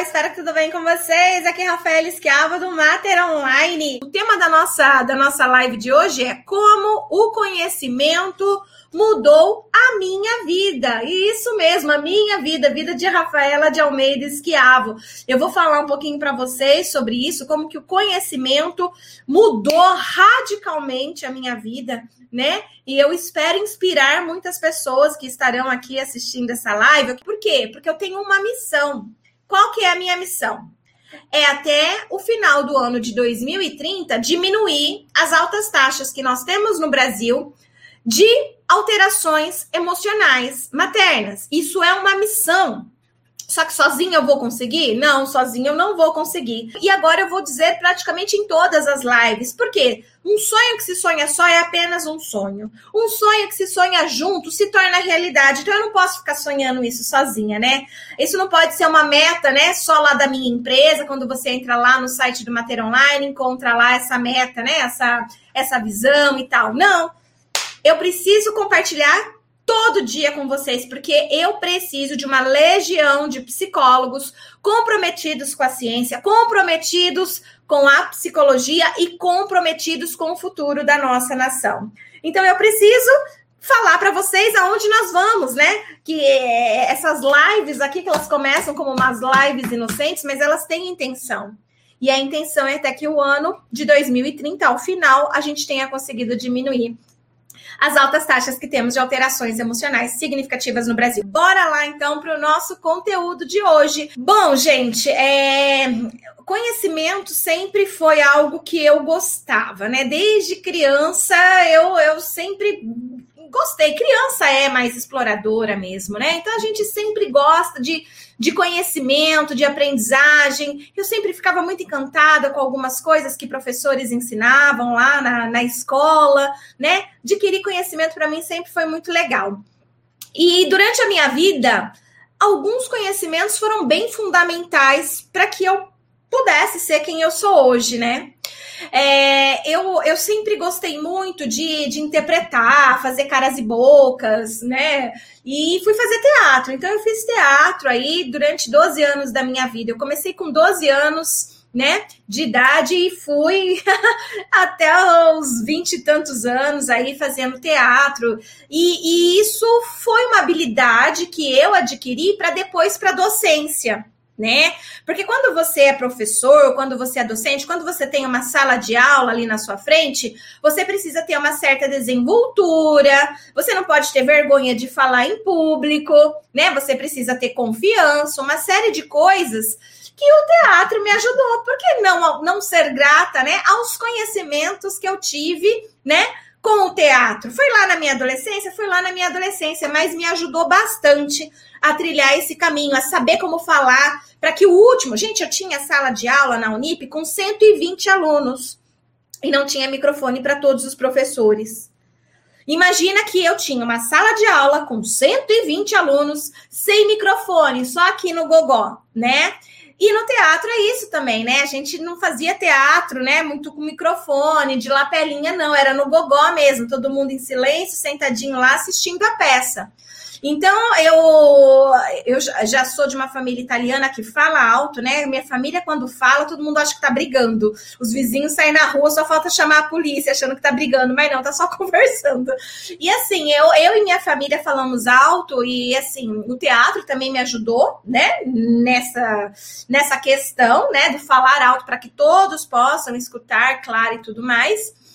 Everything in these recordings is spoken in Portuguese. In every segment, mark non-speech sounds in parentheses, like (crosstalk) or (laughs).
espero que tudo bem com vocês. Aqui é Rafael Esquiava do Mater Online. O tema da nossa, da nossa live de hoje é como o conhecimento mudou a minha vida. E isso mesmo, a minha vida, a vida de Rafaela de Almeida Esquiavo. Eu vou falar um pouquinho para vocês sobre isso, como que o conhecimento mudou radicalmente a minha vida, né? E eu espero inspirar muitas pessoas que estarão aqui assistindo essa live. Por quê? Porque eu tenho uma missão. Qual que é a minha missão? é até o final do ano de 2030 diminuir as altas taxas que nós temos no Brasil de alterações emocionais maternas. Isso é uma missão. Só que sozinha eu vou conseguir? Não, sozinha eu não vou conseguir. E agora eu vou dizer praticamente em todas as lives. Por quê? Um sonho que se sonha só é apenas um sonho. Um sonho que se sonha junto se torna realidade. Então eu não posso ficar sonhando isso sozinha, né? Isso não pode ser uma meta, né? Só lá da minha empresa. Quando você entra lá no site do Mater Online, encontra lá essa meta, né? Essa, essa visão e tal. Não eu preciso compartilhar todo dia com vocês, porque eu preciso de uma legião de psicólogos comprometidos com a ciência, comprometidos com a psicologia e comprometidos com o futuro da nossa nação. Então eu preciso falar para vocês aonde nós vamos, né? Que é essas lives aqui que elas começam como umas lives inocentes, mas elas têm intenção. E a intenção é até que o ano de 2030, ao final, a gente tenha conseguido diminuir as altas taxas que temos de alterações emocionais significativas no Brasil. Bora lá então para o nosso conteúdo de hoje. Bom, gente, é... conhecimento sempre foi algo que eu gostava, né? Desde criança eu, eu sempre gostei. Criança é mais exploradora mesmo, né? Então a gente sempre gosta de de conhecimento, de aprendizagem. Eu sempre ficava muito encantada com algumas coisas que professores ensinavam lá na, na escola, né? Adquirir conhecimento para mim sempre foi muito legal. E durante a minha vida, alguns conhecimentos foram bem fundamentais para que eu pudesse ser quem eu sou hoje, né? É, eu, eu sempre gostei muito de, de interpretar, fazer caras e bocas, né? E fui fazer teatro. Então, eu fiz teatro aí durante 12 anos da minha vida. Eu comecei com 12 anos. Né, de idade e fui (laughs) até os vinte e tantos anos aí fazendo teatro. E, e isso foi uma habilidade que eu adquiri para depois para docência né? Porque quando você é professor, quando você é docente, quando você tem uma sala de aula ali na sua frente, você precisa ter uma certa desenvoltura, você não pode ter vergonha de falar em público, né? Você precisa ter confiança, uma série de coisas que o teatro me ajudou. Por que não, não ser grata, né, aos conhecimentos que eu tive, né? Com o teatro. Foi lá na minha adolescência? Foi lá na minha adolescência, mas me ajudou bastante a trilhar esse caminho, a saber como falar, para que o último. Gente, eu tinha sala de aula na Unip com 120 alunos e não tinha microfone para todos os professores. Imagina que eu tinha uma sala de aula com 120 alunos, sem microfone, só aqui no Gogó, né? E no teatro é isso também, né? A gente não fazia teatro, né? Muito com microfone, de lapelinha, não. Era no gogó mesmo, todo mundo em silêncio, sentadinho lá, assistindo a peça. Então, eu, eu já sou de uma família italiana que fala alto, né? Minha família, quando fala, todo mundo acha que tá brigando. Os vizinhos saem na rua, só falta chamar a polícia, achando que tá brigando, mas não, tá só (laughs) conversando. E assim, eu, eu e minha família falamos alto, e assim, o teatro também me ajudou, né? Nessa, nessa questão, né? Do falar alto para que todos possam escutar, claro e tudo mais.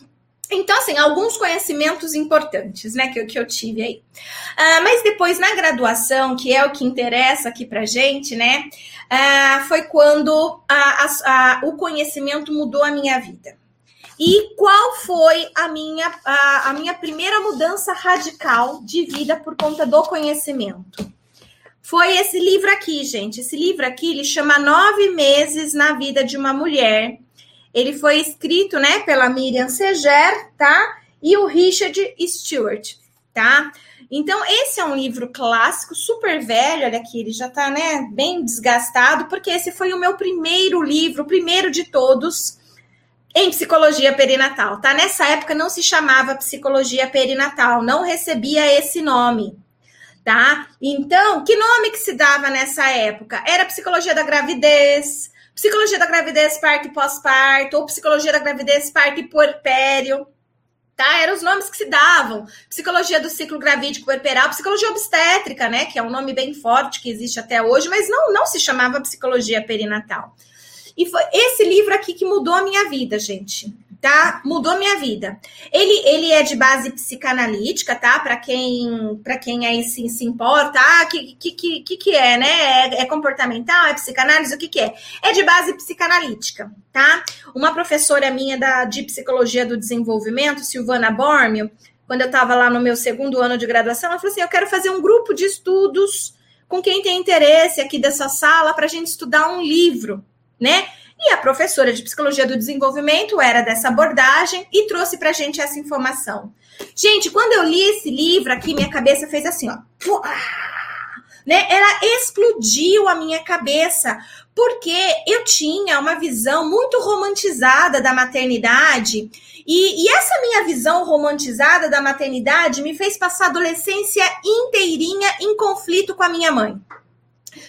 Então, assim, alguns conhecimentos importantes, né, que eu, que eu tive aí. Uh, mas depois, na graduação, que é o que interessa aqui pra gente, né, uh, foi quando a, a, o conhecimento mudou a minha vida. E qual foi a minha, a, a minha primeira mudança radical de vida por conta do conhecimento? Foi esse livro aqui, gente. Esse livro aqui, ele chama Nove Meses na Vida de uma Mulher, ele foi escrito, né, pela Miriam Seger, tá? E o Richard Stewart, tá? Então, esse é um livro clássico, super velho, olha aqui, ele já tá, né, bem desgastado, porque esse foi o meu primeiro livro, o primeiro de todos, em psicologia perinatal, tá? Nessa época não se chamava psicologia perinatal, não recebia esse nome, tá? Então, que nome que se dava nessa época? Era psicologia da gravidez, psicologia da gravidez parto e pós-parto, ou psicologia da gravidez parto e puerpério, tá? Eram os nomes que se davam. Psicologia do ciclo gravídico puerperal, psicologia obstétrica, né, que é um nome bem forte que existe até hoje, mas não, não se chamava psicologia perinatal. E foi esse livro aqui que mudou a minha vida, gente tá? Mudou minha vida. Ele, ele é de base psicanalítica, tá? Para quem para quem aí se, se importa, ah, que, que, que, que é, né? É, é, comportamental, é psicanálise, o que, que é? É de base psicanalítica, tá? Uma professora minha da, de psicologia do desenvolvimento, Silvana Bormio, quando eu estava lá no meu segundo ano de graduação, ela falou assim: eu quero fazer um grupo de estudos com quem tem interesse aqui dessa sala para a gente estudar um livro, né? E a professora de psicologia do desenvolvimento era dessa abordagem e trouxe para gente essa informação. Gente, quando eu li esse livro aqui, minha cabeça fez assim, ó. Né? Ela explodiu a minha cabeça, porque eu tinha uma visão muito romantizada da maternidade, e, e, essa minha visão romantizada da maternidade me fez passar a adolescência inteirinha em conflito com a minha mãe.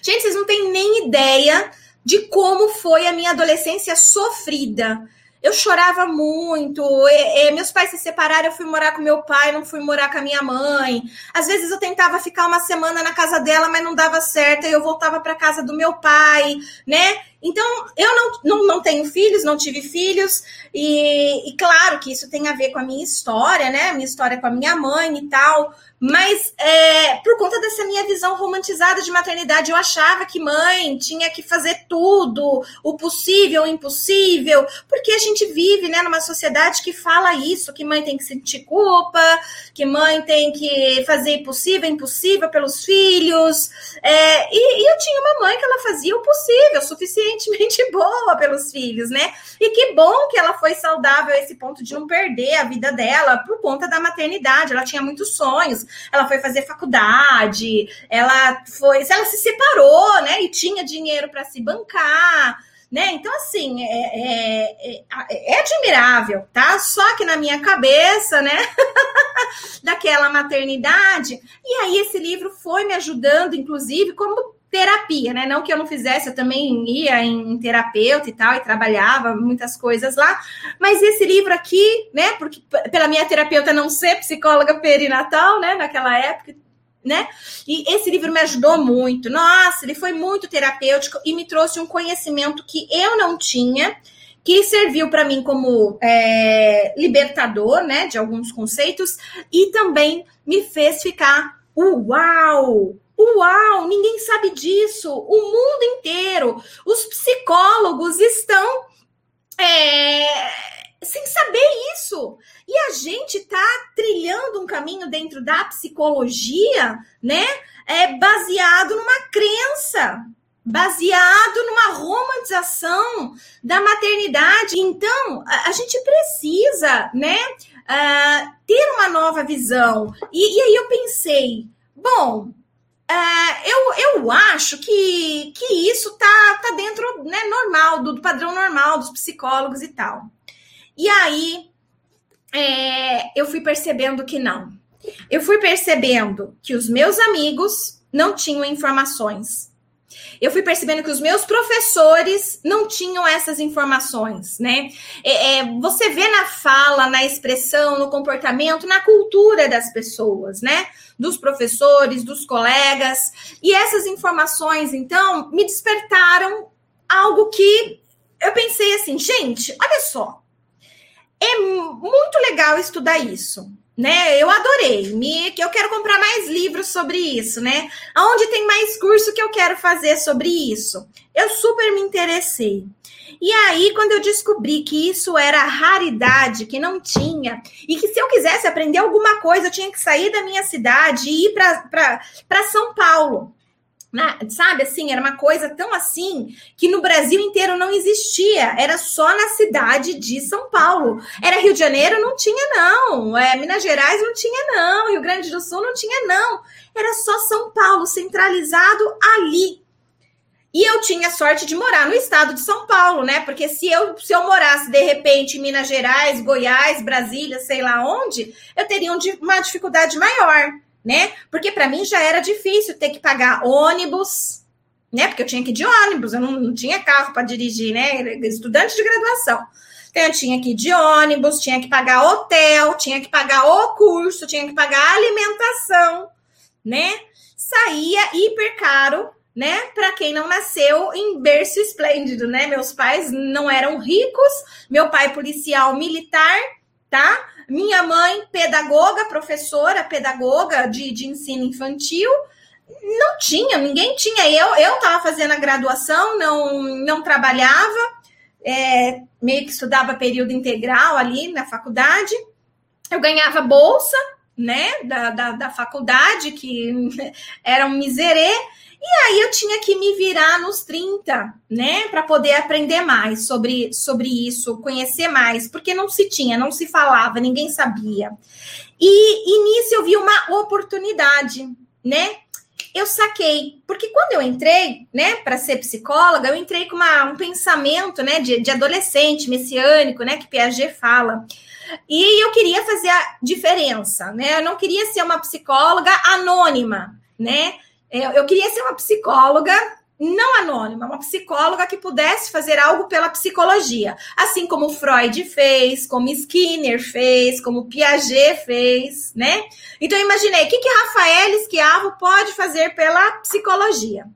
Gente, vocês não têm nem ideia de como foi a minha adolescência sofrida. Eu chorava muito. E, e, meus pais se separaram, eu fui morar com meu pai, não fui morar com a minha mãe. Às vezes eu tentava ficar uma semana na casa dela, mas não dava certo, e eu voltava para casa do meu pai, né? Então, eu não, não, não tenho filhos, não tive filhos, e, e claro que isso tem a ver com a minha história, né? A minha história com a minha mãe e tal, mas é, por conta dessa minha visão romantizada de maternidade, eu achava que mãe tinha que fazer tudo, o possível, o impossível, porque a gente vive né, numa sociedade que fala isso, que mãe tem que sentir culpa, que mãe tem que fazer possível, impossível pelos filhos. É, e, e eu tinha uma mãe que ela fazia o possível, suficientemente (laughs) boa pelos filhos, né? E que bom que ela foi saudável a esse ponto de não perder a vida dela por conta da maternidade. Ela tinha muitos sonhos ela foi fazer faculdade, ela foi, ela se separou, né? E tinha dinheiro para se bancar. Né? Então, assim, é, é, é, é, admirável, tá? Só que na minha cabeça, né, (laughs) daquela maternidade. E aí, esse livro foi me ajudando, inclusive, como terapia, né? Não que eu não fizesse, eu também ia em terapeuta e tal, e trabalhava muitas coisas lá. Mas esse livro aqui, né? Porque pela minha terapeuta não ser psicóloga perinatal, né? Naquela época, né? E esse livro me ajudou muito. Nossa, ele foi muito terapêutico e me trouxe um conhecimento que eu não tinha, que serviu para mim como é, libertador, né? De alguns conceitos e também me fez ficar uau! Uau, ninguém sabe disso. O mundo inteiro, os psicólogos estão é, sem saber isso. E a gente está trilhando um caminho dentro da psicologia, né? É baseado numa crença, baseado numa romantização da maternidade. Então, a, a gente precisa, né, uh, ter uma nova visão. E, e aí eu pensei, bom, é, eu, eu acho que, que isso tá, tá dentro né, normal, do, do padrão normal dos psicólogos e tal. E aí é, eu fui percebendo que não. Eu fui percebendo que os meus amigos não tinham informações eu fui percebendo que os meus professores não tinham essas informações, né? É, é, você vê na fala, na expressão, no comportamento, na cultura das pessoas, né? Dos professores, dos colegas. E essas informações, então, me despertaram algo que eu pensei assim, gente, olha só. É muito legal estudar isso né? Eu adorei. Me, eu quero comprar mais livros sobre isso, né? Aonde tem mais curso que eu quero fazer sobre isso? Eu super me interessei. E aí, quando eu descobri que isso era raridade, que não tinha, e que se eu quisesse aprender alguma coisa, eu tinha que sair da minha cidade e ir para São Paulo. Na, sabe assim, era uma coisa tão assim que no Brasil inteiro não existia, era só na cidade de São Paulo. Era Rio de Janeiro, não tinha, não. É, Minas Gerais não tinha, não. Rio Grande do Sul não tinha, não. Era só São Paulo, centralizado ali. E eu tinha sorte de morar no estado de São Paulo, né? Porque se eu, se eu morasse de repente em Minas Gerais, Goiás, Brasília, sei lá onde, eu teria uma dificuldade maior né? Porque para mim já era difícil ter que pagar ônibus, né? Porque eu tinha que ir de ônibus, eu não, não tinha carro para dirigir, né? Estudante de graduação. Então, eu tinha que ir de ônibus, tinha que pagar hotel, tinha que pagar o curso, tinha que pagar alimentação, né? Saía hiper caro, né? Para quem não nasceu em berço esplêndido, né? Meus pais não eram ricos, meu pai policial militar, tá? Minha mãe pedagoga, professora, pedagoga de, de ensino infantil, não tinha, ninguém tinha. Eu eu estava fazendo a graduação, não não trabalhava, é, meio que estudava período integral ali na faculdade. Eu ganhava bolsa, né, da, da, da faculdade, que era um miserê. E aí eu tinha que me virar nos 30, né, para poder aprender mais sobre, sobre isso, conhecer mais, porque não se tinha, não se falava, ninguém sabia. E, e nisso eu vi uma oportunidade, né? eu saquei, porque quando eu entrei, né, para ser psicóloga, eu entrei com uma, um pensamento, né, de, de adolescente messiânico, né, que Piaget fala. E eu queria fazer a diferença, né? Eu não queria ser uma psicóloga anônima, né? Eu, eu queria ser uma psicóloga não anônima, uma psicóloga que pudesse fazer algo pela psicologia, assim como Freud fez, como Skinner fez, como Piaget fez, né? Então eu imaginei, o que, que Rafael Esquiavo pode fazer pela psicologia?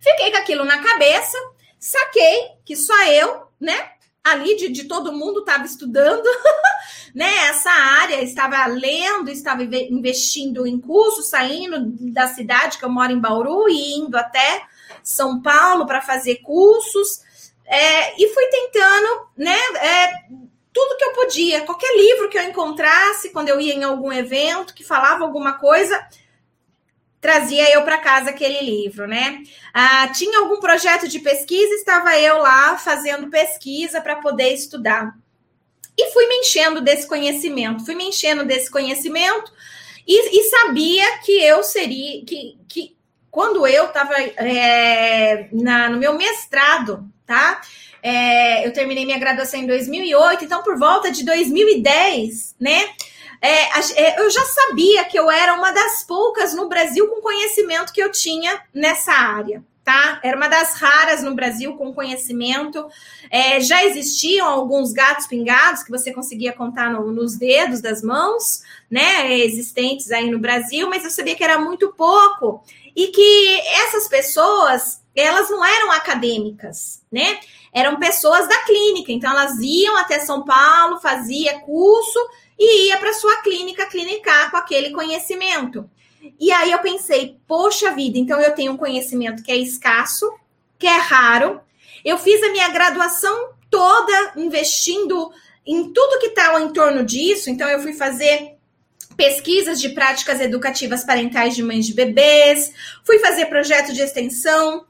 Fiquei com aquilo na cabeça, saquei que só eu, né? Ali de, de todo mundo estava estudando, (laughs) né? Essa área, estava lendo, estava investindo em cursos, saindo da cidade que eu moro em Bauru e indo até são Paulo para fazer cursos é, e fui tentando, né? É, tudo que eu podia, qualquer livro que eu encontrasse quando eu ia em algum evento que falava alguma coisa, trazia eu para casa aquele livro, né? Ah, tinha algum projeto de pesquisa, estava eu lá fazendo pesquisa para poder estudar. E fui me enchendo desse conhecimento, fui me enchendo desse conhecimento e, e sabia que eu seria, que, que quando eu estava é, no meu mestrado, tá? É, eu terminei minha graduação em 2008, então por volta de 2010, né? É, é, eu já sabia que eu era uma das poucas no Brasil com conhecimento que eu tinha nessa área, tá? Era uma das raras no Brasil com conhecimento. É, já existiam alguns gatos pingados que você conseguia contar no, nos dedos das mãos, né? Existentes aí no Brasil, mas eu sabia que era muito pouco e que essas pessoas elas não eram acadêmicas, né? Eram pessoas da clínica, então elas iam até São Paulo, fazia curso e ia para sua clínica clinicar com aquele conhecimento. E aí eu pensei, poxa vida, então eu tenho um conhecimento que é escasso, que é raro. Eu fiz a minha graduação toda investindo em tudo que está em torno disso, então eu fui fazer pesquisas de práticas educativas parentais de mães de bebês, fui fazer projeto de extensão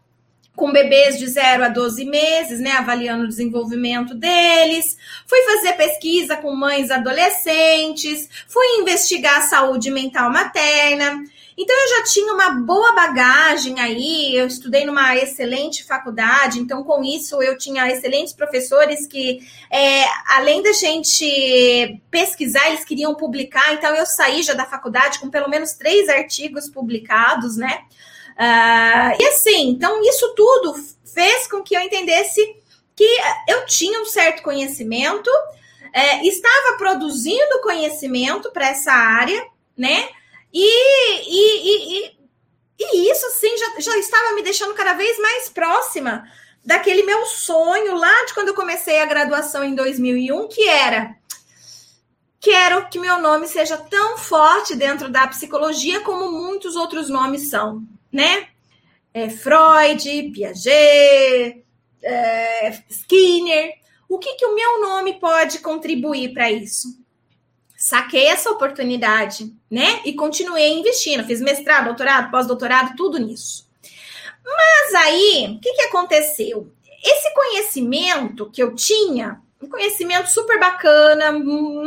com bebês de 0 a 12 meses, né, avaliando o desenvolvimento deles. Fui fazer pesquisa com mães adolescentes, fui investigar a saúde mental materna. Então eu já tinha uma boa bagagem aí, eu estudei numa excelente faculdade, então com isso eu tinha excelentes professores que, é, além da gente pesquisar, eles queriam publicar, então eu saí já da faculdade com pelo menos três artigos publicados, né? Uh, e assim, então isso tudo fez com que eu entendesse que eu tinha um certo conhecimento, é, estava produzindo conhecimento para essa área, né? E, e, e, e, isso, assim, já, já estava me deixando cada vez mais próxima daquele meu sonho lá de quando eu comecei a graduação em 2001, que era quero que meu nome seja tão forte dentro da psicologia como muitos outros nomes são, né? É Freud, Piaget, é, Skinner. O que, que o meu nome pode contribuir para isso? saquei essa oportunidade, né? E continuei investindo. Fiz mestrado, doutorado, pós-doutorado, tudo nisso. Mas aí, o que, que aconteceu? Esse conhecimento que eu tinha, um conhecimento super bacana,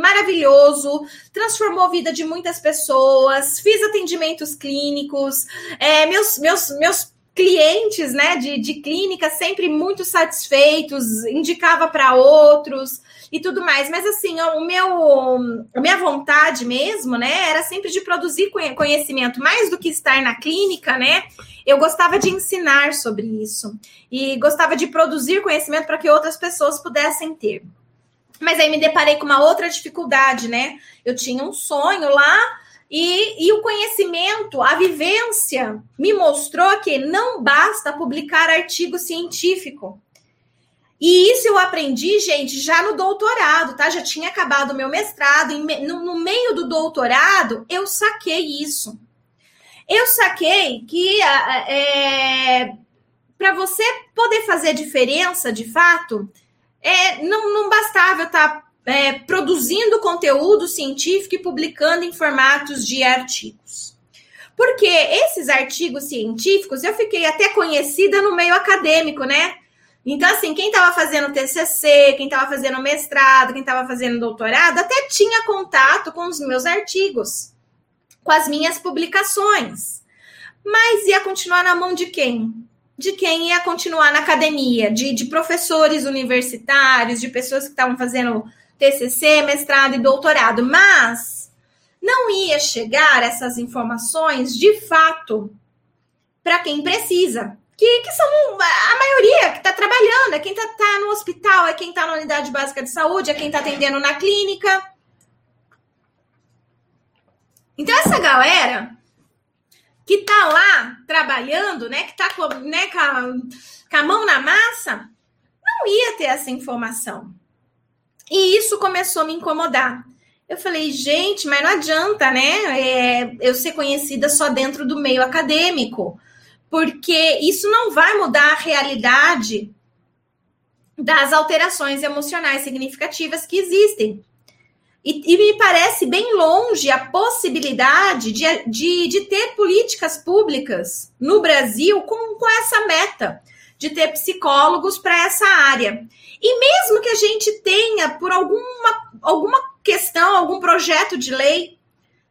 maravilhoso, transformou a vida de muitas pessoas, fiz atendimentos clínicos, é, meus, meus, meus clientes, né, de, de clínica sempre muito satisfeitos, indicava para outros e tudo mais. Mas assim, o meu, a minha vontade mesmo, né, era sempre de produzir conhecimento, mais do que estar na clínica, né? Eu gostava de ensinar sobre isso e gostava de produzir conhecimento para que outras pessoas pudessem ter. Mas aí me deparei com uma outra dificuldade, né? Eu tinha um sonho lá e, e, o conhecimento, a vivência, me mostrou que não basta publicar artigo científico. E isso eu aprendi, gente, já no doutorado, tá? Já tinha acabado o meu mestrado. No, no meio do doutorado, eu saquei isso. Eu saquei que é, para você poder fazer diferença, de fato, é, não, não bastava eu estar tá, é, produzindo conteúdo científico e publicando em formatos de artigos. Porque esses artigos científicos eu fiquei até conhecida no meio acadêmico, né? Então, assim, quem estava fazendo TCC, quem estava fazendo mestrado, quem estava fazendo doutorado, até tinha contato com os meus artigos, com as minhas publicações. Mas ia continuar na mão de quem? De quem ia continuar na academia, de, de professores universitários, de pessoas que estavam fazendo TCC, mestrado e doutorado. Mas não ia chegar essas informações de fato para quem precisa que, que são a maioria que está trabalhando, é quem está tá no hospital, é quem está na unidade básica de saúde, é quem está atendendo na clínica. Então, essa galera que está lá trabalhando, né, que está com, né, com, com a mão na massa, não ia ter essa informação. E isso começou a me incomodar. Eu falei, gente, mas não adianta, né? É, eu ser conhecida só dentro do meio acadêmico porque isso não vai mudar a realidade das alterações emocionais significativas que existem. E, e me parece bem longe a possibilidade de, de, de ter políticas públicas no Brasil com, com essa meta de ter psicólogos para essa área. E mesmo que a gente tenha, por alguma, alguma questão, algum projeto de lei,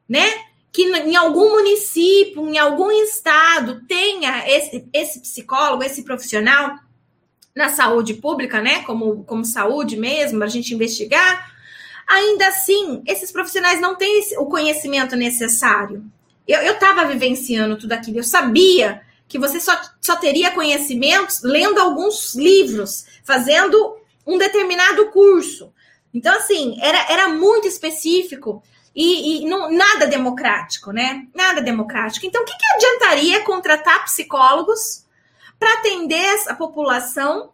né, que em algum município, em algum estado, tenha esse, esse psicólogo, esse profissional na saúde pública, né? Como, como saúde mesmo, a gente investigar, ainda assim, esses profissionais não têm o conhecimento necessário. Eu estava vivenciando tudo aquilo, eu sabia que você só, só teria conhecimentos lendo alguns livros, fazendo um determinado curso. Então, assim, era, era muito específico e, e não, nada democrático, né? Nada democrático. Então, o que, que adiantaria contratar psicólogos para atender a população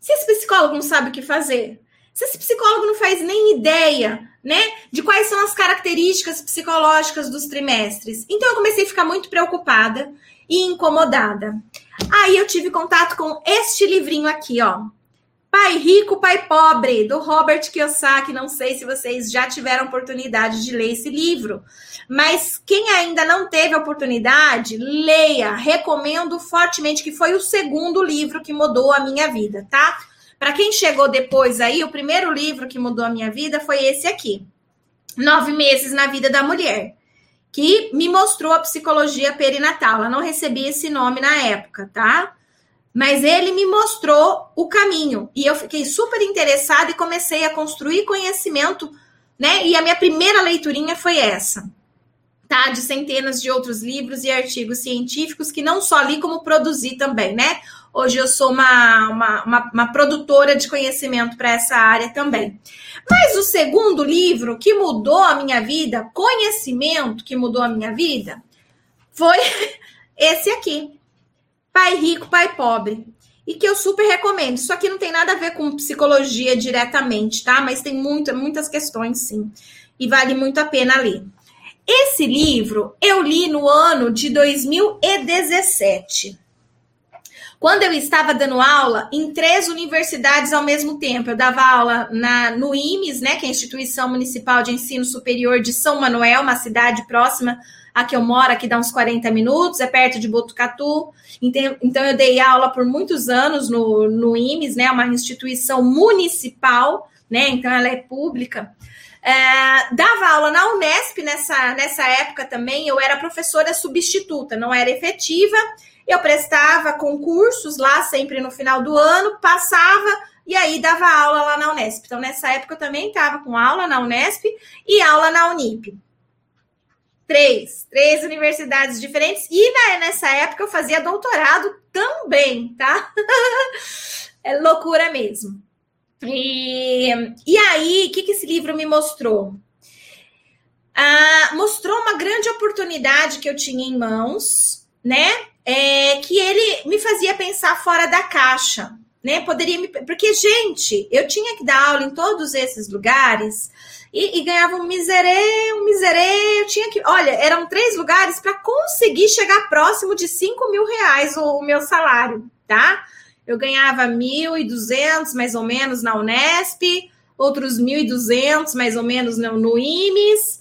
se esse psicólogo não sabe o que fazer? Se esse psicólogo não faz nem ideia, né, de quais são as características psicológicas dos trimestres. Então eu comecei a ficar muito preocupada e incomodada. Aí eu tive contato com este livrinho aqui, ó, Pai Rico, Pai Pobre, do Robert Kiyosaki. Não sei se vocês já tiveram oportunidade de ler esse livro, mas quem ainda não teve oportunidade, leia. Recomendo fortemente, que foi o segundo livro que mudou a minha vida, tá? Para quem chegou depois aí, o primeiro livro que mudou a minha vida foi esse aqui: Nove Meses na Vida da Mulher, que me mostrou a psicologia perinatal. Eu não recebi esse nome na época, tá? Mas ele me mostrou o caminho e eu fiquei super interessada e comecei a construir conhecimento, né? E a minha primeira leiturinha foi essa, tá? De centenas de outros livros e artigos científicos que não só li, como produzi também, né? Hoje eu sou uma, uma, uma, uma produtora de conhecimento para essa área também. Mas o segundo livro que mudou a minha vida, conhecimento que mudou a minha vida, foi (laughs) esse aqui, Pai Rico, Pai Pobre. E que eu super recomendo. Isso aqui não tem nada a ver com psicologia diretamente, tá? Mas tem muita, muitas questões, sim. E vale muito a pena ler. Esse livro eu li no ano de 2017. Quando eu estava dando aula em três universidades ao mesmo tempo, eu dava aula na, no IMES, né, que é a Instituição Municipal de Ensino Superior de São Manuel, uma cidade próxima a que eu moro, aqui dá uns 40 minutos, é perto de Botucatu. Então, então eu dei aula por muitos anos no, no IMES, né? Uma instituição municipal, né? Então ela é pública. É, dava aula na Unesp nessa, nessa época também. Eu era professora substituta, não era efetiva. Eu prestava concursos lá sempre no final do ano, passava e aí dava aula lá na Unesp. Então, nessa época, eu também estava com aula na Unesp e aula na Unip. Três, três universidades diferentes. E na, nessa época eu fazia doutorado também, tá? (laughs) é loucura mesmo. E, e aí, o que, que esse livro me mostrou? Ah, mostrou uma grande oportunidade que eu tinha em mãos, né? É, que ele me fazia pensar fora da caixa, né? Poderia me. Porque, gente, eu tinha que dar aula em todos esses lugares e, e ganhava um miserê, um miserê. Eu tinha que. Olha, eram três lugares para conseguir chegar próximo de 5 mil reais o, o meu salário, tá? Eu ganhava 1.200 mais ou menos na Unesp, outros 1.200 mais ou menos no, no IMES,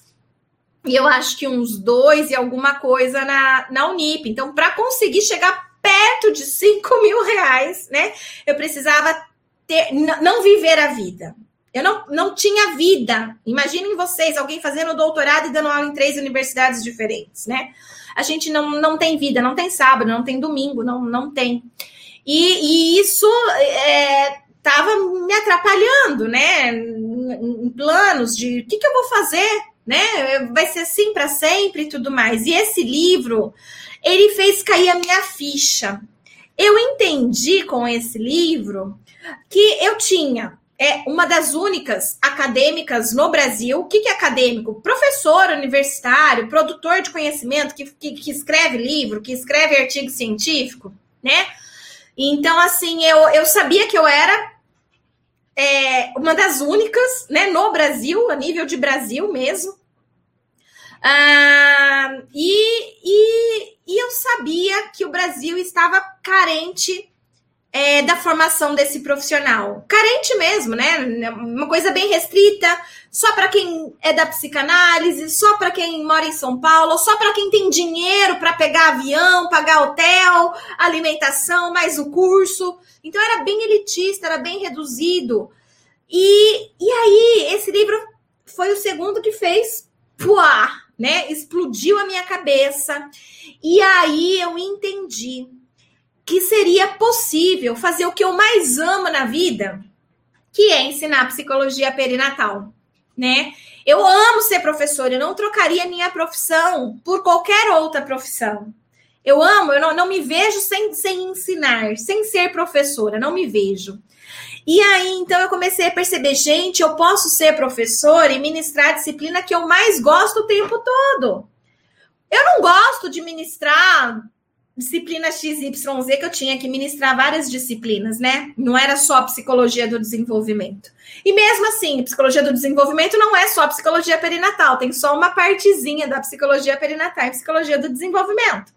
e eu acho que uns dois e alguma coisa na, na Unip. Então, para conseguir chegar perto de 5 (laughs) mil reais, né? Eu precisava ter, não viver a vida. Eu não, não tinha vida. Imaginem vocês, alguém fazendo doutorado e dando aula em três universidades diferentes, né? A gente não, não tem vida, não tem sábado, não tem domingo, não, não tem. E, e isso estava é, me atrapalhando, né? Em, em planos de o que, que eu vou fazer, né? Vai ser assim para sempre e tudo mais. E esse livro, ele fez cair a minha ficha. Eu entendi com esse livro que eu tinha é uma das únicas acadêmicas no Brasil. O que, que é acadêmico? Professor universitário, produtor de conhecimento, que, que, que escreve livro, que escreve artigo científico, né? Então, assim, eu, eu sabia que eu era é, uma das únicas, né, no Brasil, a nível de Brasil mesmo. Ah, e, e, e eu sabia que o Brasil estava carente é, da formação desse profissional. Carente mesmo, né? Uma coisa bem restrita, só para quem é da psicanálise, só para quem mora em São Paulo, só para quem tem dinheiro para pegar avião, pagar hotel, alimentação, mais o curso. Então era bem elitista, era bem reduzido. E, e aí, esse livro foi o segundo que fez puar, né? Explodiu a minha cabeça. E aí eu entendi que seria possível fazer o que eu mais amo na vida, que é ensinar psicologia perinatal, né? Eu amo ser professora, eu não trocaria minha profissão por qualquer outra profissão. Eu amo, eu não, não me vejo sem, sem ensinar, sem ser professora, não me vejo. E aí, então, eu comecei a perceber, gente, eu posso ser professora e ministrar a disciplina que eu mais gosto o tempo todo. Eu não gosto de ministrar disciplina XYZ que eu tinha que ministrar várias disciplinas, né? Não era só psicologia do desenvolvimento. E mesmo assim, psicologia do desenvolvimento não é só psicologia perinatal, tem só uma partezinha da psicologia perinatal e psicologia do desenvolvimento.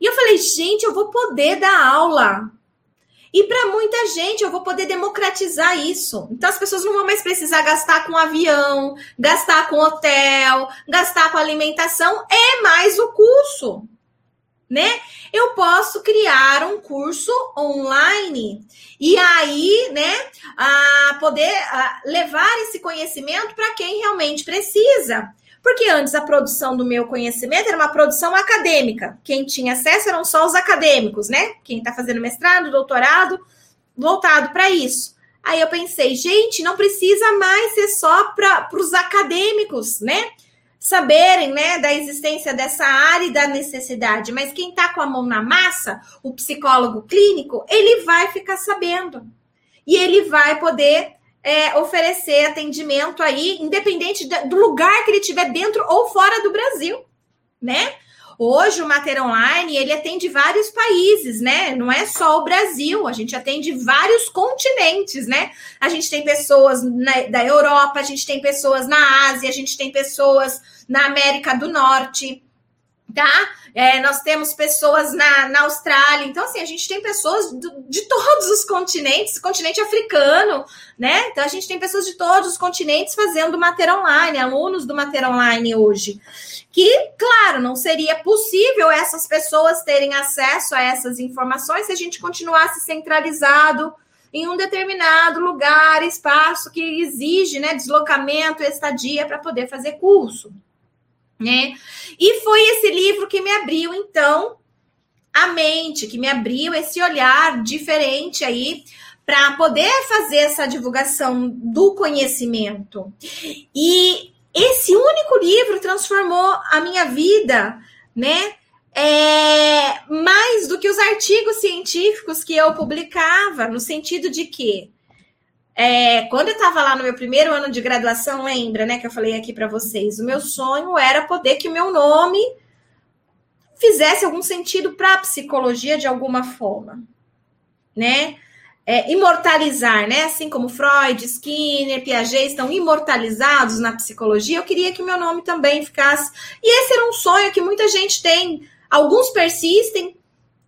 E eu falei, gente, eu vou poder dar aula. E para muita gente eu vou poder democratizar isso. Então as pessoas não vão mais precisar gastar com avião, gastar com hotel, gastar com alimentação, é mais o curso né? Eu posso criar um curso online e aí, né, a poder a levar esse conhecimento para quem realmente precisa. Porque antes a produção do meu conhecimento era uma produção acadêmica. Quem tinha acesso eram só os acadêmicos, né? Quem está fazendo mestrado, doutorado, voltado para isso. Aí eu pensei, gente, não precisa mais ser só para os acadêmicos, né? saberem né, da existência dessa área e da necessidade, mas quem está com a mão na massa, o psicólogo clínico, ele vai ficar sabendo. E ele vai poder é, oferecer atendimento aí, independente do lugar que ele estiver dentro ou fora do Brasil, né? Hoje o Mater Online, ele atende vários países, né? Não é só o Brasil, a gente atende vários continentes, né? A gente tem pessoas na, da Europa, a gente tem pessoas na Ásia, a gente tem pessoas na América do Norte, tá? É, nós temos pessoas na, na Austrália, então assim, a gente tem pessoas do, de todos os continentes, continente africano, né? Então a gente tem pessoas de todos os continentes fazendo Mater Online, alunos do Mater Online hoje. Que, claro, não seria possível essas pessoas terem acesso a essas informações se a gente continuasse centralizado em um determinado lugar, espaço que exige né, deslocamento, estadia para poder fazer curso. Né? E foi esse livro que me abriu, então, a mente, que me abriu esse olhar diferente aí para poder fazer essa divulgação do conhecimento. E esse único livro transformou a minha vida, né? É, mais do que os artigos científicos que eu publicava, no sentido de que é, quando eu estava lá no meu primeiro ano de graduação, lembra, né, que eu falei aqui para vocês, o meu sonho era poder que o meu nome fizesse algum sentido para a psicologia de alguma forma, né? É, imortalizar, né? Assim como Freud, Skinner, Piaget estão imortalizados na psicologia, eu queria que o meu nome também ficasse. E esse era um sonho que muita gente tem. Alguns persistem,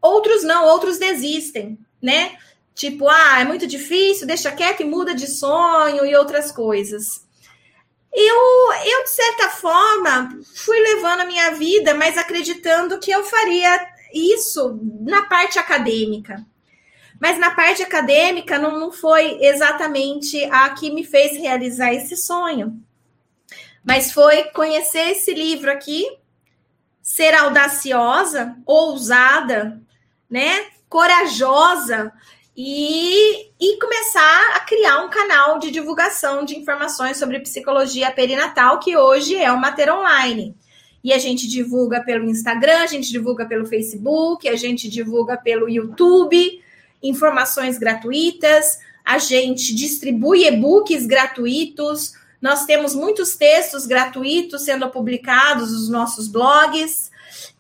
outros não, outros desistem, né? Tipo, ah, é muito difícil, deixa quieto e muda de sonho e outras coisas. Eu, eu, de certa forma, fui levando a minha vida, mas acreditando que eu faria isso na parte acadêmica. Mas na parte acadêmica não, não foi exatamente a que me fez realizar esse sonho. Mas foi conhecer esse livro aqui, ser audaciosa, ousada, né? Corajosa e, e começar a criar um canal de divulgação de informações sobre psicologia perinatal, que hoje é o Mater Online. E a gente divulga pelo Instagram, a gente divulga pelo Facebook, a gente divulga pelo YouTube, informações gratuitas, a gente distribui e-books gratuitos, nós temos muitos textos gratuitos sendo publicados nos nossos blogs.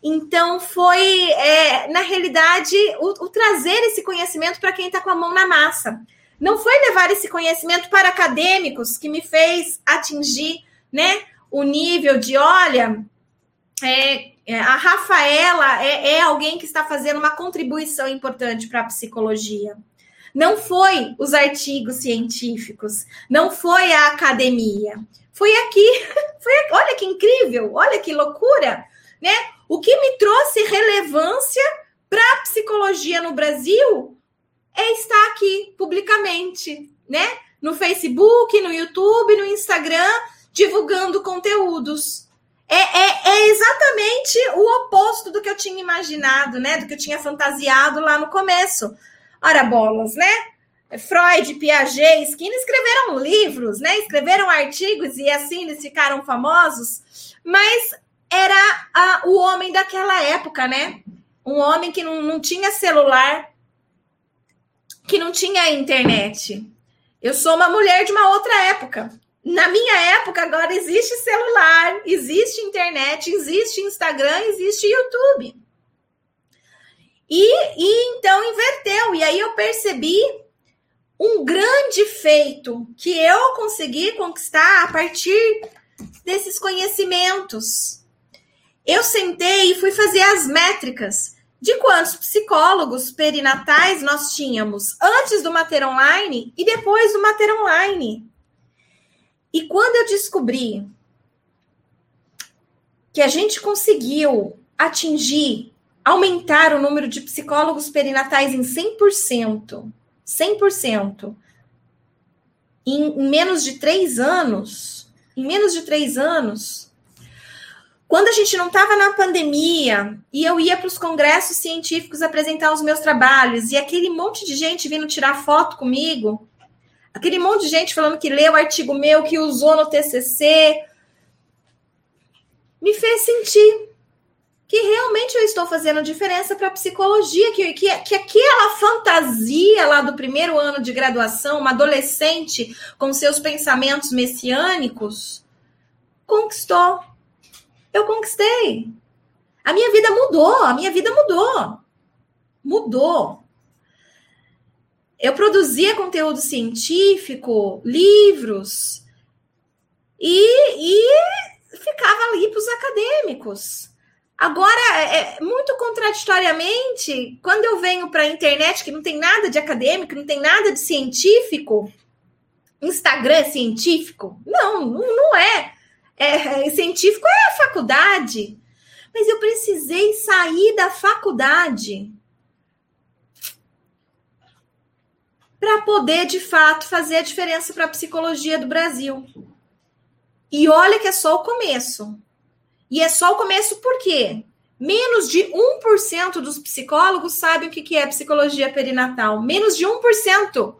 Então, foi, é, na realidade, o, o trazer esse conhecimento para quem está com a mão na massa. Não foi levar esse conhecimento para acadêmicos que me fez atingir né, o nível de, olha, é, é, a Rafaela é, é, alguém que está fazendo uma contribuição importante para a psicologia. Não foi os artigos científicos, não foi a academia, foi aqui. (laughs) Foi, olha que incrível, olha que loucura, né? O que me trouxe relevância para a psicologia no Brasil é estar aqui publicamente, né? No Facebook, no YouTube, no Instagram, divulgando conteúdos. É, é, é, exatamente o oposto do que eu tinha imaginado, né? Do que eu tinha fantasiado lá no começo. Ora, bolas, né? Freud, Piaget, Skinner escreveram livros, né? Escreveram artigos e assim eles ficaram famosos. Mas era a, o homem daquela época, né? Um homem que não, não tinha celular, que não tinha internet. Eu sou uma mulher de uma outra época. Na minha época, agora existe celular, existe internet, existe Instagram, existe YouTube. E, e então inverteu. E aí eu percebi um grande feito que eu consegui conquistar a partir desses conhecimentos eu sentei e fui fazer as métricas de quantos psicólogos perinatais nós tínhamos antes do Mater Online e depois do Mater Online. E quando eu descobri que a gente conseguiu atingir, aumentar o número de psicólogos perinatais em 100%, 100%, em menos de três anos, em menos de três anos, quando a gente não estava na pandemia e eu ia para os congressos científicos apresentar os meus trabalhos e aquele monte de gente vindo tirar foto comigo, aquele monte de gente falando que leu o artigo meu, que usou no TCC, me fez sentir que realmente eu estou fazendo diferença para a psicologia, que, que, que aquela fantasia lá do primeiro ano de graduação, uma adolescente com seus pensamentos messiânicos, conquistou eu conquistei. A minha vida mudou, a minha vida mudou. Mudou. Eu produzia conteúdo científico, livros, e, e ficava ali para os acadêmicos. Agora, é, é, muito contraditoriamente, quando eu venho para a internet, que não tem nada de acadêmico, não tem nada de científico, Instagram é científico? Não, não, não é é, científico é a faculdade. Mas eu precisei sair da faculdade para poder de fato fazer a diferença para a psicologia do Brasil. E olha que é só o começo. E é só o começo por quê? Menos de 1% dos psicólogos sabem o que é psicologia perinatal. Menos de 1%.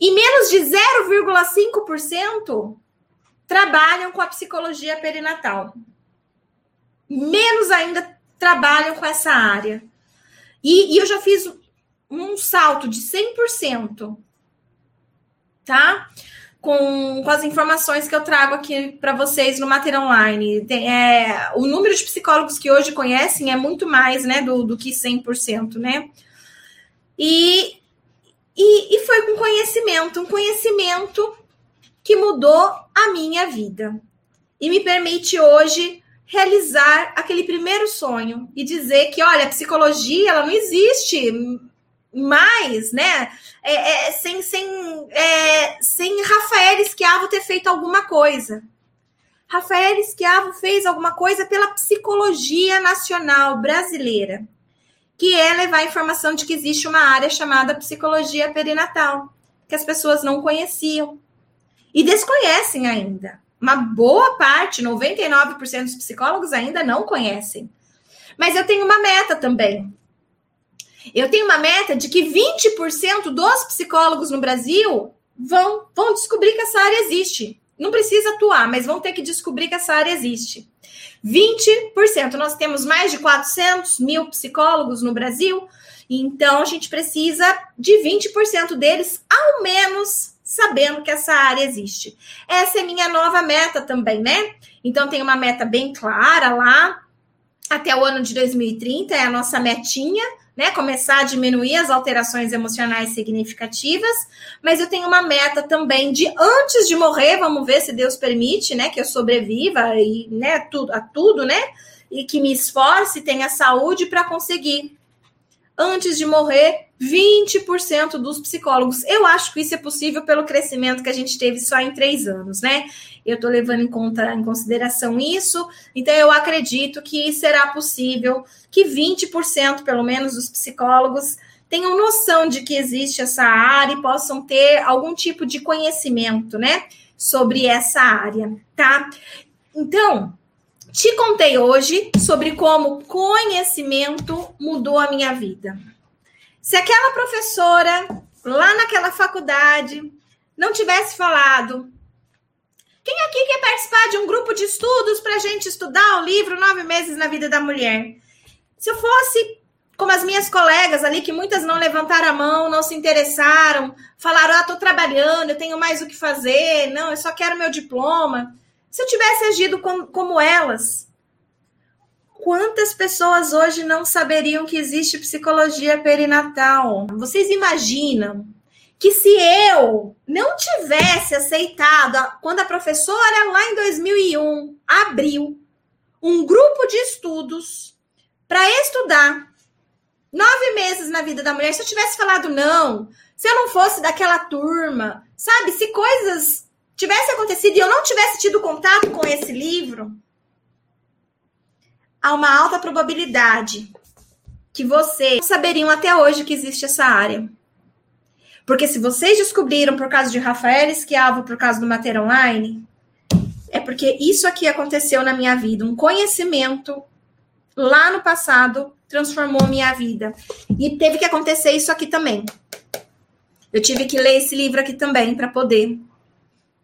E menos de 0,5% trabalham com a psicologia perinatal. Menos ainda trabalham com essa área. E, e eu já fiz um salto de 100%, tá? Com, com as informações que eu trago aqui para vocês no Mater Online. Tem, é, o número de psicólogos que hoje conhecem é muito mais né, do, do que 100%, né? E, e, e foi com conhecimento, um conhecimento que mudou a minha vida e me permite hoje realizar aquele primeiro sonho e dizer que, olha, a psicologia ela não existe mais, né? É, é, sem, sem, é, sem Rafael Esquiavo ter feito alguma coisa. Rafael Esquiavo fez alguma coisa pela psicologia nacional brasileira, que é levar a informação de que existe uma área chamada psicologia perinatal, que as pessoas não conheciam e desconhecem ainda. Uma boa parte, 99% dos psicólogos ainda não conhecem. Mas eu tenho uma meta também, eu tenho uma meta de que 20% dos psicólogos no Brasil vão, vão descobrir que essa área existe. Não precisa atuar, mas vão ter que descobrir que essa área existe. 20%. Nós temos mais de 400 mil psicólogos no Brasil, então a gente precisa de 20% deles, ao menos, sabendo que essa área existe. Essa é minha nova meta também, né? Então tem uma meta bem clara lá, até o ano de 2030, é a nossa metinha né, começar a diminuir as alterações emocionais significativas, mas eu tenho uma meta também de antes de morrer, vamos ver se Deus permite, né, que eu sobreviva e, né, tudo, a tudo, né, e que me esforce, tenha saúde para conseguir antes de morrer 20% dos psicólogos. Eu acho que isso é possível pelo crescimento que a gente teve só em três anos, né? Eu estou levando em conta em consideração isso, então eu acredito que será possível que 20%, pelo menos, dos psicólogos tenham noção de que existe essa área e possam ter algum tipo de conhecimento, né, sobre essa área, tá? Então, te contei hoje sobre como conhecimento mudou a minha vida. Se aquela professora lá naquela faculdade não tivesse falado, quem aqui quer participar de um grupo de estudos para a gente estudar o livro Nove Meses na Vida da Mulher? Se eu fosse como as minhas colegas ali, que muitas não levantaram a mão, não se interessaram, falaram: ah, estou trabalhando, eu tenho mais o que fazer, não, eu só quero meu diploma. Se eu tivesse agido com, como elas, quantas pessoas hoje não saberiam que existe psicologia perinatal? Vocês imaginam que se eu não tivesse aceitado, quando a professora lá em 2001 abriu um grupo de estudos para estudar nove meses na vida da mulher, se eu tivesse falado não, se eu não fosse daquela turma, sabe? Se coisas tivesse acontecido e eu não tivesse tido contato com esse livro, há uma alta probabilidade que vocês não saberiam até hoje que existe essa área. Porque se vocês descobriram por causa de Rafael Esquiavo, por causa do Mater Online, é porque isso aqui aconteceu na minha vida. Um conhecimento lá no passado transformou minha vida. E teve que acontecer isso aqui também. Eu tive que ler esse livro aqui também para poder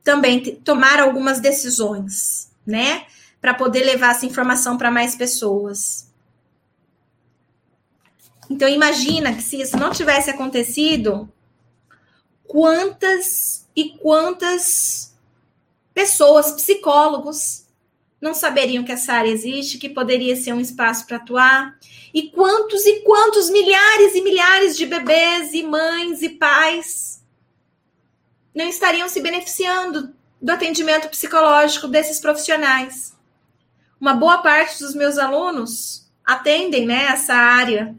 também tomar algumas decisões, né? Para poder levar essa informação para mais pessoas. Então imagina que se isso não tivesse acontecido, quantas e quantas pessoas, psicólogos, não saberiam que essa área existe, que poderia ser um espaço para atuar, e quantos e quantos milhares e milhares de bebês e mães e pais não estariam se beneficiando do atendimento psicológico desses profissionais. Uma boa parte dos meus alunos atendem né, essa área.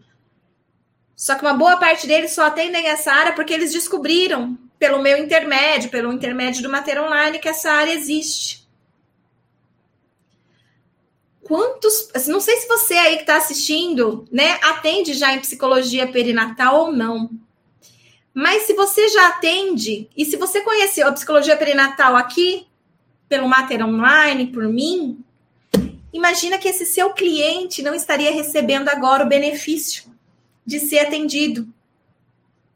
Só que uma boa parte deles só atendem essa área porque eles descobriram, pelo meu intermédio, pelo intermédio do Mater Online, que essa área existe. Quantos. Assim, não sei se você aí que está assistindo, né, atende já em psicologia perinatal ou não. Mas se você já atende, e se você conheceu a psicologia perinatal aqui, pelo Mater Online, por mim, imagina que esse seu cliente não estaria recebendo agora o benefício de ser atendido,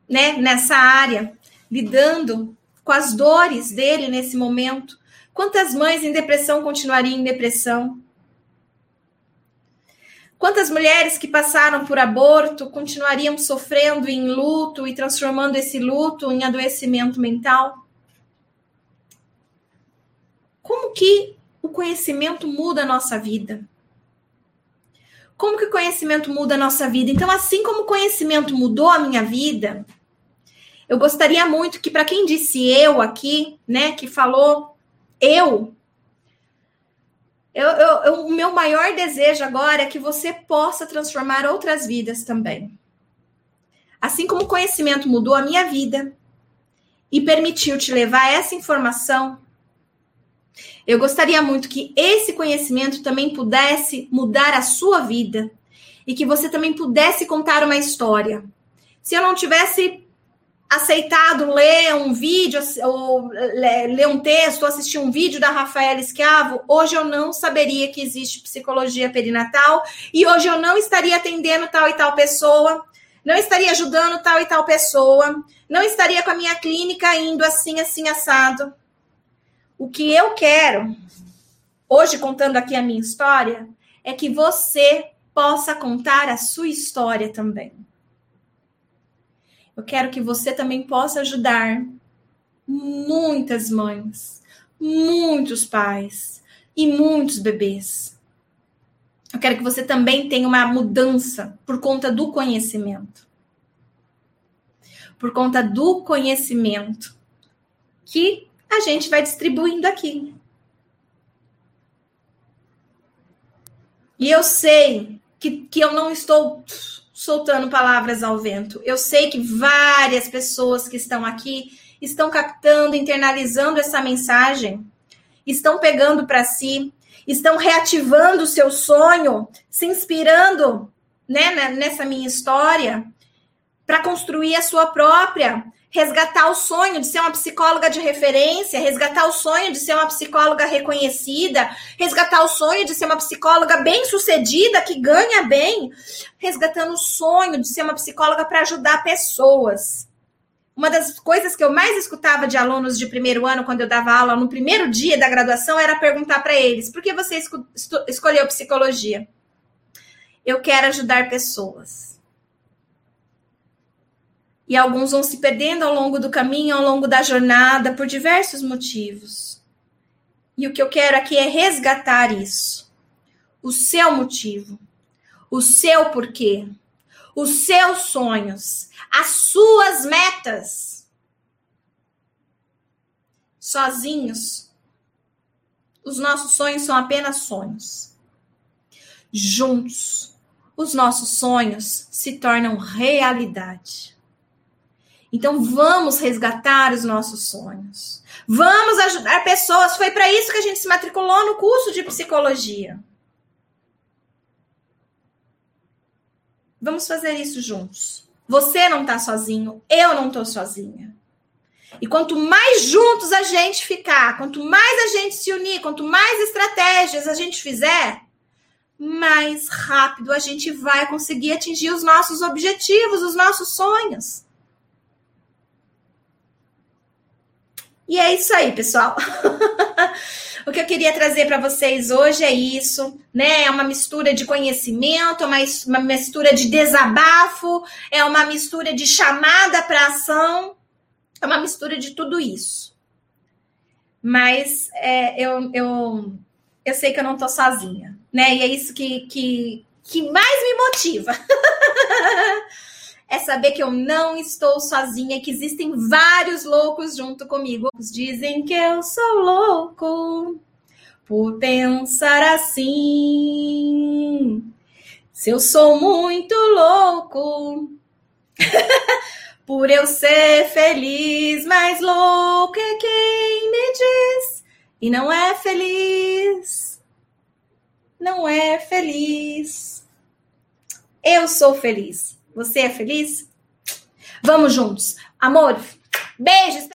né, nessa área, lidando com as dores dele nesse momento. Quantas mães em depressão continuariam em depressão? Quantas mulheres que passaram por aborto continuariam sofrendo em luto e transformando esse luto em adoecimento mental? Como que o conhecimento muda a nossa vida? Como que o conhecimento muda a nossa vida? Então, assim como o conhecimento mudou a minha vida, eu gostaria muito que, para quem disse eu aqui, né, que falou eu, eu, eu, eu, o meu maior desejo agora é que você possa transformar outras vidas também. Assim como o conhecimento mudou a minha vida e permitiu te levar essa informação, eu gostaria muito que esse conhecimento também pudesse mudar a sua vida e que você também pudesse contar uma história. Se eu não tivesse aceitado ler um vídeo, ou ler um texto, ou assistir um vídeo da Rafaela Esquiavo, hoje eu não saberia que existe psicologia perinatal e hoje eu não estaria atendendo tal e tal pessoa, não estaria ajudando tal e tal pessoa, não estaria com a minha clínica indo assim, assim, assado. O que eu quero, hoje contando aqui a minha história, é que você possa contar a sua história também. Eu quero que você também possa ajudar muitas mães, muitos pais e muitos bebês. Eu quero que você também tenha uma mudança por conta do conhecimento. Por conta do conhecimento que a gente vai distribuindo aqui. E eu sei que, que eu não estou soltando palavras ao vento. Eu sei que várias pessoas que estão aqui estão captando, internalizando essa mensagem, estão pegando para si, estão reativando o seu sonho, se inspirando né, nessa minha história para construir a sua própria resgatar o sonho de ser uma psicóloga de referência, resgatar o sonho de ser uma psicóloga reconhecida, resgatar o sonho de ser uma psicóloga bem-sucedida, que ganha bem, resgatando o sonho de ser uma psicóloga para ajudar pessoas. Uma das coisas que eu mais escutava de alunos de primeiro ano, quando eu dava aula no primeiro dia da graduação, era perguntar para eles: por que você escolheu psicologia? Eu quero ajudar pessoas. E alguns vão se perdendo ao longo do caminho, ao longo da jornada, por diversos motivos. E o que eu quero aqui é resgatar isso. O seu motivo, o seu porquê, os seus sonhos, as suas metas. Sozinhos, os nossos sonhos são apenas sonhos. Juntos, os nossos sonhos se tornam realidade. Então vamos resgatar os nossos sonhos. Vamos ajudar pessoas. Foi para isso que a gente se matriculou no curso de psicologia. Vamos fazer isso juntos. Você não está sozinho, eu não estou sozinha. E quanto mais juntos a gente ficar, quanto mais a gente se unir, quanto mais estratégias a gente fizer, mais rápido a gente vai conseguir atingir os nossos objetivos, os nossos sonhos. E é isso aí, pessoal. (laughs) o que eu queria trazer para vocês hoje é isso, né? É uma mistura de conhecimento, uma, uma mistura de desabafo, é uma mistura de chamada para ação, é uma mistura de tudo isso. Mas é, eu, eu, eu sei que eu não tô sozinha, né? E é isso que, que, que mais me motiva. (laughs) é saber que eu não estou sozinha, que existem vários loucos junto comigo. Dizem que eu sou louco por pensar assim. Se eu sou muito louco (laughs) por eu ser feliz, mas louco é quem me diz e não é feliz. Não é feliz. Eu sou feliz. Você é feliz? Vamos juntos. Amor, beijos.